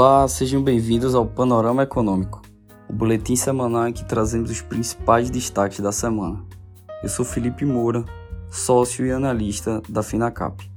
Olá, sejam bem-vindos ao Panorama Econômico, o boletim semanal em que trazemos os principais destaques da semana. Eu sou Felipe Moura, sócio e analista da Finacap.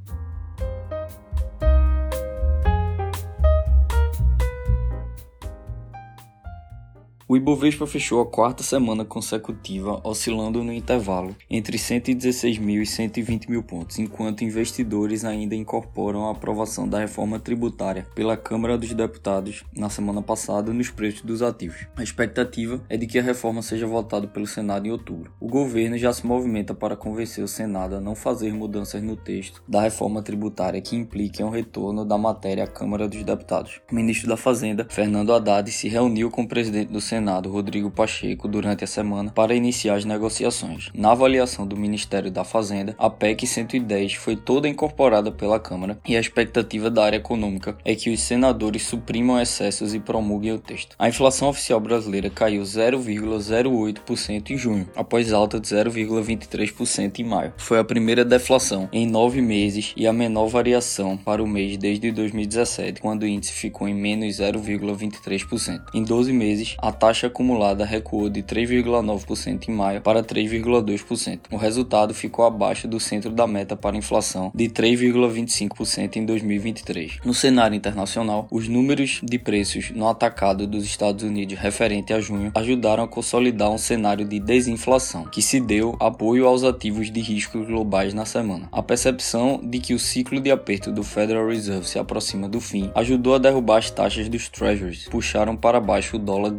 O Ibovespa fechou a quarta semana consecutiva oscilando no intervalo entre 116 mil e 120 mil pontos, enquanto investidores ainda incorporam a aprovação da reforma tributária pela Câmara dos Deputados na semana passada nos preços dos ativos. A expectativa é de que a reforma seja votada pelo Senado em outubro. O governo já se movimenta para convencer o Senado a não fazer mudanças no texto da reforma tributária que impliquem o retorno da matéria à Câmara dos Deputados. O ministro da Fazenda, Fernando Haddad, se reuniu com o presidente do Senado Senado Rodrigo Pacheco durante a semana para iniciar as negociações. Na avaliação do Ministério da Fazenda, a PEC 110 foi toda incorporada pela Câmara e a expectativa da área econômica é que os senadores suprimam excessos e promulguem o texto. A inflação oficial brasileira caiu 0,08% em junho, após alta de 0,23% em maio. Foi a primeira deflação em nove meses e a menor variação para o mês desde 2017, quando o índice ficou em menos 0,23%. Em 12 meses, a taxa acumulada recuou de 3,9% em maio para 3,2%. O resultado ficou abaixo do centro da meta para inflação de 3,25% em 2023. No cenário internacional, os números de preços no atacado dos Estados Unidos referente a junho ajudaram a consolidar um cenário de desinflação, que se deu apoio aos ativos de riscos globais na semana. A percepção de que o ciclo de aperto do Federal Reserve se aproxima do fim ajudou a derrubar as taxas dos treasuries, puxaram para baixo o dólar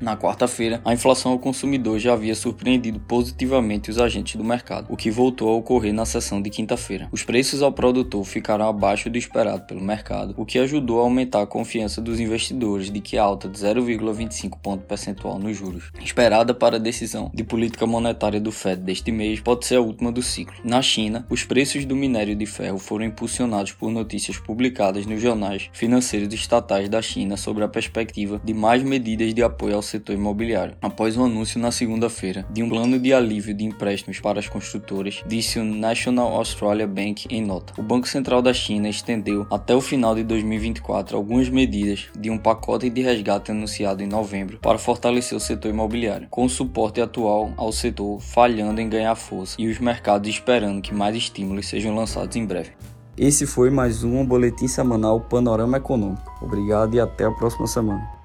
na quarta-feira, a inflação ao consumidor já havia surpreendido positivamente os agentes do mercado, o que voltou a ocorrer na sessão de quinta-feira. Os preços ao produtor ficaram abaixo do esperado pelo mercado, o que ajudou a aumentar a confiança dos investidores de que a alta de 0,25 ponto percentual nos juros, esperada para a decisão de política monetária do Fed deste mês, pode ser a última do ciclo. Na China, os preços do minério de ferro foram impulsionados por notícias publicadas nos jornais financeiros estatais da China sobre a perspectiva de mais medidas de apoio apoio ao setor imobiliário. Após o anúncio na segunda-feira de um plano de alívio de empréstimos para as construtoras, disse o National Australia Bank em nota. O Banco Central da China estendeu até o final de 2024 algumas medidas de um pacote de resgate anunciado em novembro para fortalecer o setor imobiliário, com o suporte atual ao setor falhando em ganhar força e os mercados esperando que mais estímulos sejam lançados em breve. Esse foi mais um boletim semanal Panorama Econômico. Obrigado e até a próxima semana.